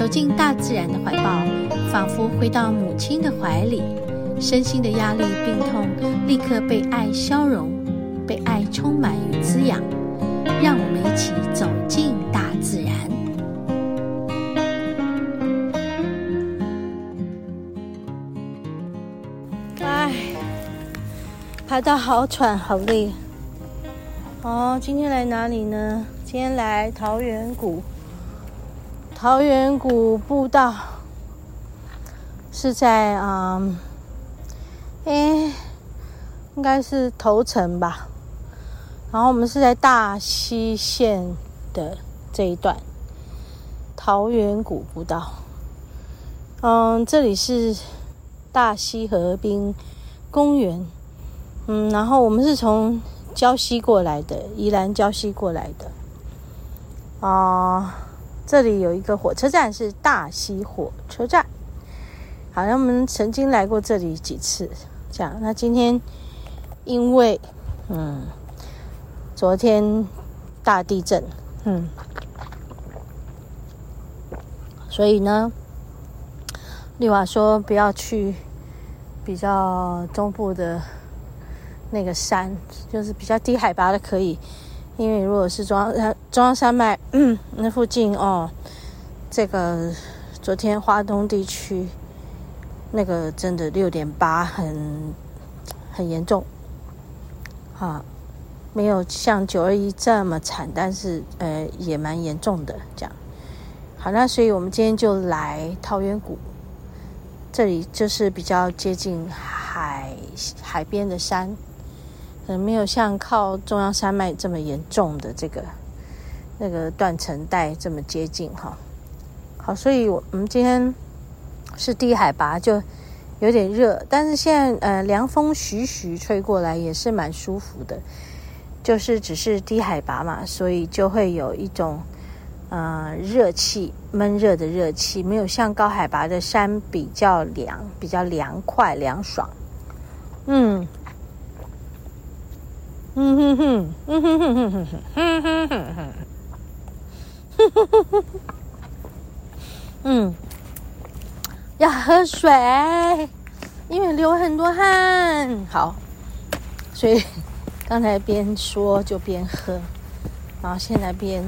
走进大自然的怀抱，仿佛回到母亲的怀里，身心的压力、病痛立刻被爱消融，被爱充满与滋养。让我们一起走进大自然。哎，爬到好喘，好累。哦，今天来哪里呢？今天来桃源谷。桃源谷步道是在嗯，哎，应该是头城吧。然后我们是在大溪线的这一段桃源谷步道。嗯，这里是大溪河滨公园。嗯，然后我们是从礁溪过来的，宜兰礁溪过来的。啊。这里有一个火车站，是大溪火车站。好像我们曾经来过这里几次，这样。那今天因为嗯，昨天大地震，嗯，所以呢，丽华说不要去比较中部的那个山，就是比较低海拔的可以。因为如果是中央中央山脉，嗯，那附近哦，这个昨天华东地区那个真的六点八很很严重，啊，没有像九二一这么惨，但是呃也蛮严重的这样。好，那所以我们今天就来桃源谷，这里就是比较接近海海边的山。没有像靠中央山脉这么严重的这个那个断层带这么接近哈。好，所以我们今天是低海拔，就有点热，但是现在呃凉风徐徐吹过来，也是蛮舒服的。就是只是低海拔嘛，所以就会有一种呃热气，闷热的热气，没有像高海拔的山比较凉，比较凉快凉爽。嗯。嗯哼哼，嗯哼哼哼哼哼，哼哼哼，哼哼哼哼，嗯，要喝水，因为流很多汗。好，所以刚才边说就边喝，然后现在边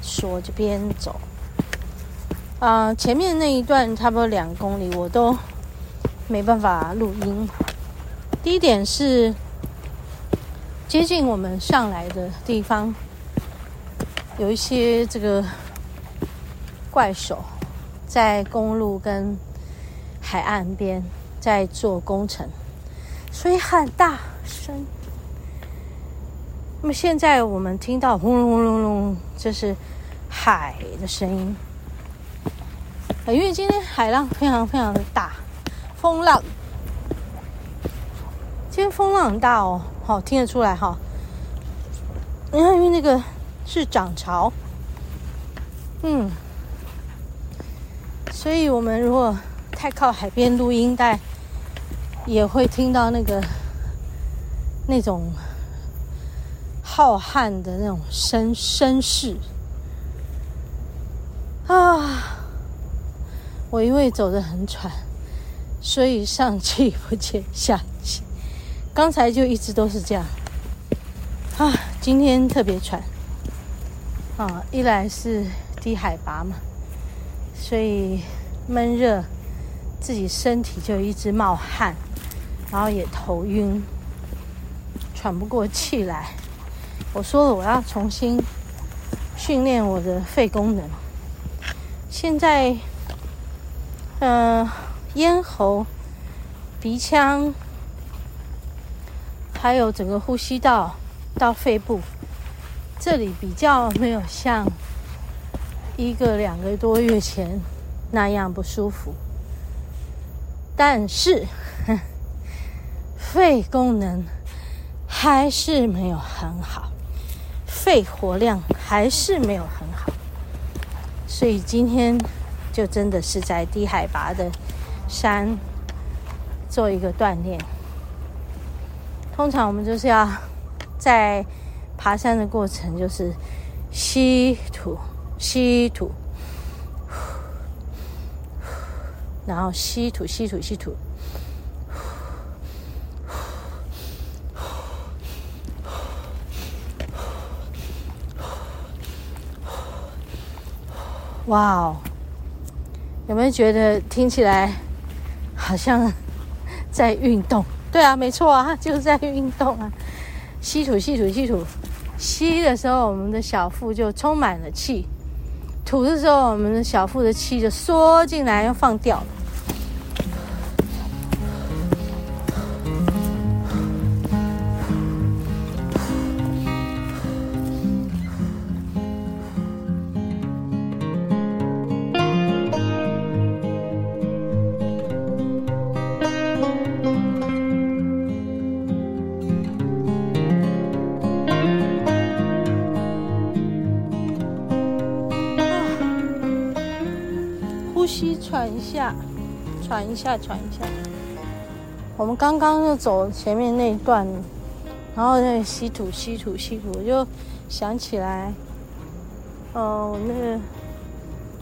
说就边走。啊、呃，前面那一段差不多两公里，我都没办法录音。第一点是。接近我们上来的地方，有一些这个怪手在公路跟海岸边在做工程，所以很大声。那么现在我们听到轰隆轰隆隆，这是海的声音。因为今天海浪非常非常的大，风浪。今天风浪很大哦。好，听得出来哈。你看，因为那个是涨潮，嗯，所以我们如果太靠海边录音带，也会听到那个那种浩瀚的那种声声势啊。我因为走得很喘，所以上气不接下气。刚才就一直都是这样啊，今天特别喘啊，一来是低海拔嘛，所以闷热，自己身体就一直冒汗，然后也头晕，喘不过气来。我说了，我要重新训练我的肺功能。现在，嗯、咽喉、鼻腔。还有整个呼吸道到肺部，这里比较没有像一个两个多月前那样不舒服，但是肺功能还是没有很好，肺活量还是没有很好，所以今天就真的是在低海拔的山做一个锻炼。通常我们就是要在爬山的过程，就是吸吐、吸吐，然后吸吐、吸吐、吸吐。哇哦，有没有觉得听起来好像在运动？对啊，没错啊，就是在运动啊。吸吐，吸吐，吸吐。吸的时候，我们的小腹就充满了气；吐的时候，我们的小腹的气就缩进来，又放掉了。吸喘一下，喘一下，喘一下。我们刚刚就走前面那一段，然后那吸吐、吸吐、吸吐，我就想起来，哦，那个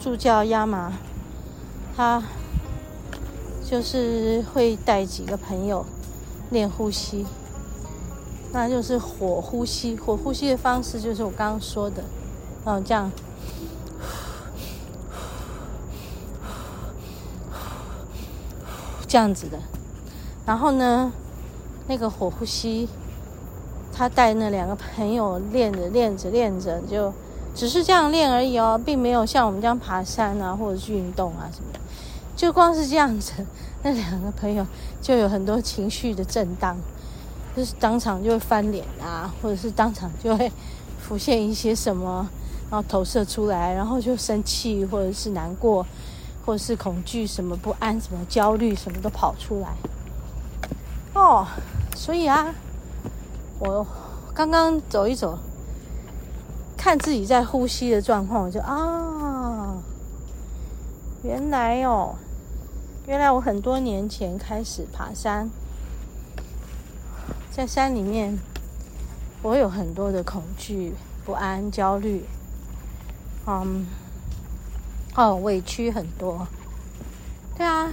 助教亚麻，他就是会带几个朋友练呼吸，那就是火呼吸。火呼吸的方式就是我刚刚说的，然后这样。这样子的，然后呢，那个火呼吸，他带那两个朋友练着练着练着，就只是这样练而已哦，并没有像我们这样爬山啊，或者是运动啊什么的，就光是这样子，那两个朋友就有很多情绪的震荡，就是当场就会翻脸啊，或者是当场就会浮现一些什么，然后投射出来，然后就生气或者是难过。或是恐惧，什么不安，什么焦虑，什么都跑出来。哦，所以啊，我刚刚走一走，看自己在呼吸的状况，我就啊，原来哦，原来我很多年前开始爬山，在山里面，我有很多的恐惧、不安、焦虑，嗯。哦，委屈很多，对啊，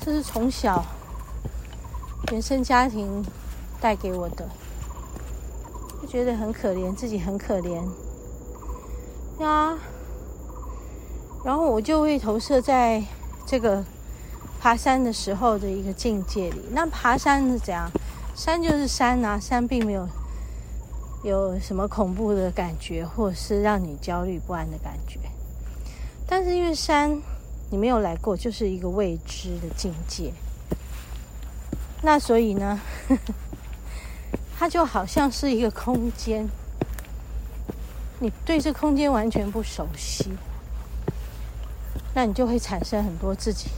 这是从小原生家庭带给我的，就觉得很可怜，自己很可怜，对啊，然后我就会投射在这个爬山的时候的一个境界里。那爬山是怎样？山就是山啊，山并没有有什么恐怖的感觉，或是让你焦虑不安的感觉。但是因为山你没有来过，就是一个未知的境界。那所以呢，它就好像是一个空间，你对这空间完全不熟悉，那你就会产生很多自己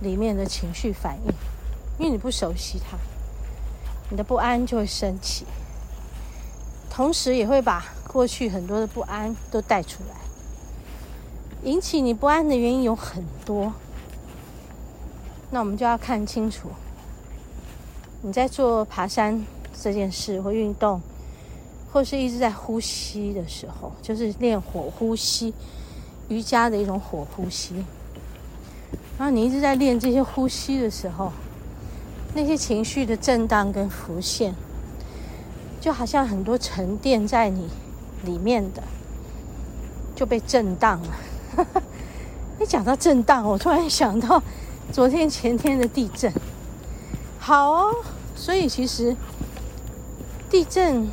里面的情绪反应，因为你不熟悉它，你的不安就会升起，同时也会把过去很多的不安都带出来。引起你不安的原因有很多，那我们就要看清楚。你在做爬山这件事或运动，或是一直在呼吸的时候，就是练火呼吸，瑜伽的一种火呼吸。然后你一直在练这些呼吸的时候，那些情绪的震荡跟浮现，就好像很多沉淀在你里面的，就被震荡了。你讲到震荡，我突然想到昨天前天的地震。好哦，所以其实地震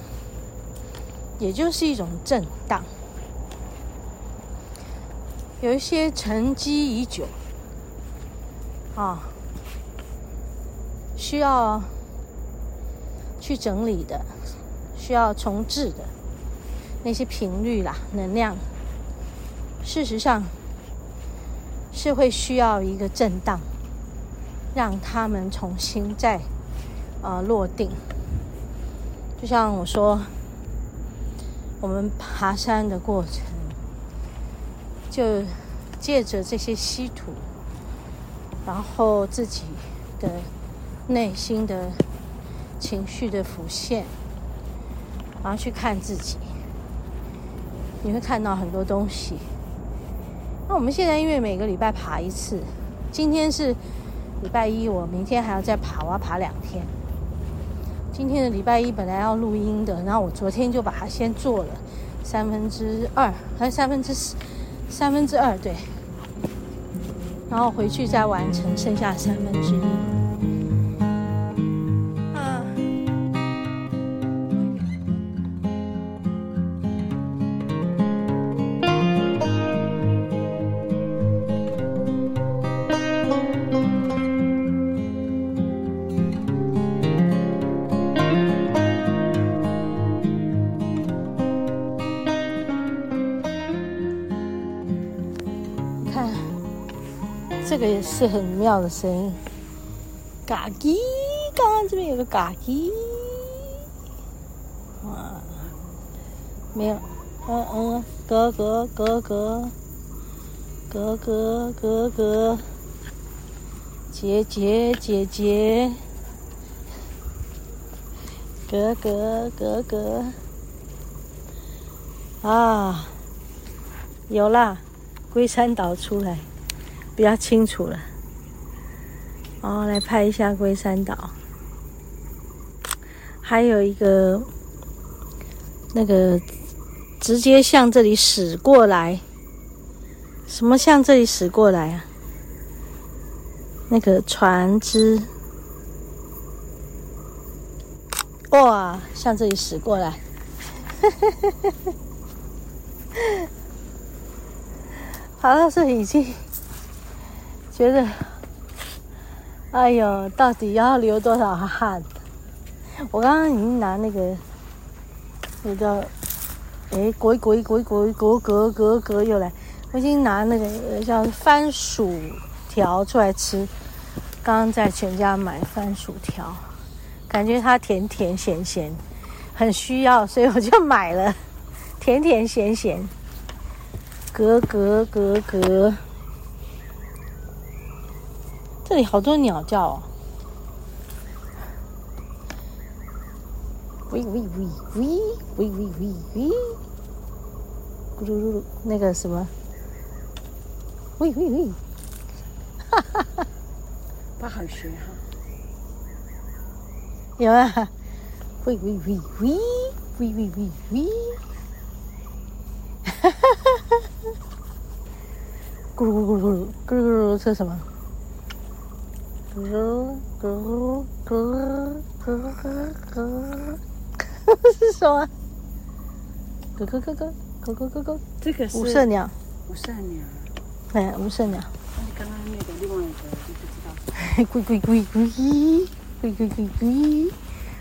也就是一种震荡，有一些沉积已久啊，需要去整理的，需要重置的那些频率啦、能量。事实上，是会需要一个震荡，让他们重新再呃落定。就像我说，我们爬山的过程，就借着这些稀土，然后自己的内心的情绪的浮现，然后去看自己，你会看到很多东西。那我们现在因为每个礼拜爬一次，今天是礼拜一，我明天还要再爬，我要爬两天。今天的礼拜一本来要录音的，然后我昨天就把它先做了三分之二，还是三分之，三分之二对，然后回去再完成剩下三分之一。这个也是很妙的声音，嘎叽，刚刚这边有个嘎叽，哇，没有，嗯嗯，哥哥哥哥，哥哥哥哥，姐姐姐姐，哥哥哥哥，啊，有啦，龟山岛出来。比较清楚了，哦，来拍一下龟山岛，还有一个那个直接向这里驶过来，什么向这里驶过来啊？那个船只，哇，向这里驶过来，好像是已经。觉得哎呦，到底要流多少汗？我刚刚已经拿那个，那个叫，诶，鬼鬼鬼鬼鬼，格格格又来，我已经拿那个叫番薯条出来吃，刚刚在全家买番薯条，感觉它甜甜咸咸，很需要，所以我就买了，甜甜咸咸，格格格格。这里好多鸟叫哦！喂喂喂喂喂喂喂喂，咕噜噜噜，那个什么？喂喂喂！哈哈哈！不好学哈。有啊！喂喂喂喂喂喂喂喂！哈哈哈哈哈！咕噜咕噜咕噜咕噜咕噜，这是什么？咯咯咯咯咯咯咯咯，是什么？咯咯咯咯咯咯咯咯，这个是五色鸟。五色鸟。哎，五色鸟。你刚刚那个另外一个就不知道。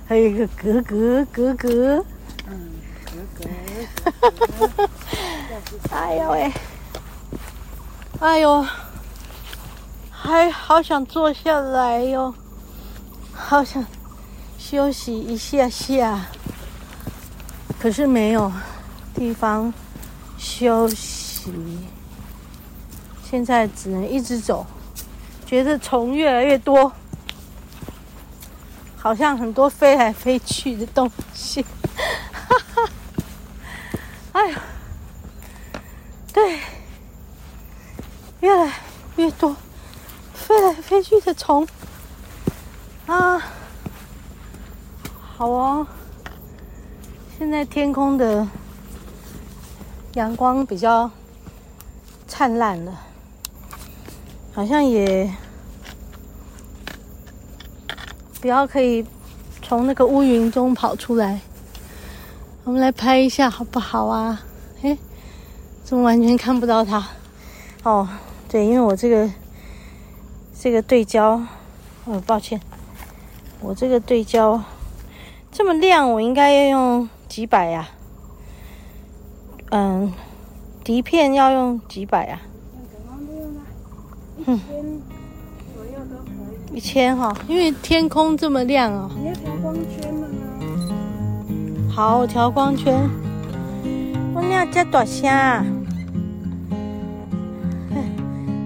还有一个格格格格。嗯，咯咯。哎呦喂！哎呦。还好想坐下来哟，好想休息一下下，可是没有地方休息，现在只能一直走，觉得虫越来越多，好像很多飞来飞去的东西，哈哈，哎呀，对，越来越多。冲啊，好哦！现在天空的阳光比较灿烂了，好像也比较可以从那个乌云中跑出来。我们来拍一下好不好啊？诶，怎么完全看不到它？哦，对，因为我这个。这个对焦，哦，抱歉，我这个对焦这么亮，我应该要用几百呀？嗯，底片要用几百呀？嗯，左右都可以。一千哈，因为天空这么亮哦。你要调光圈吗？好，我调光圈。我要加大声。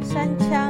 三枪。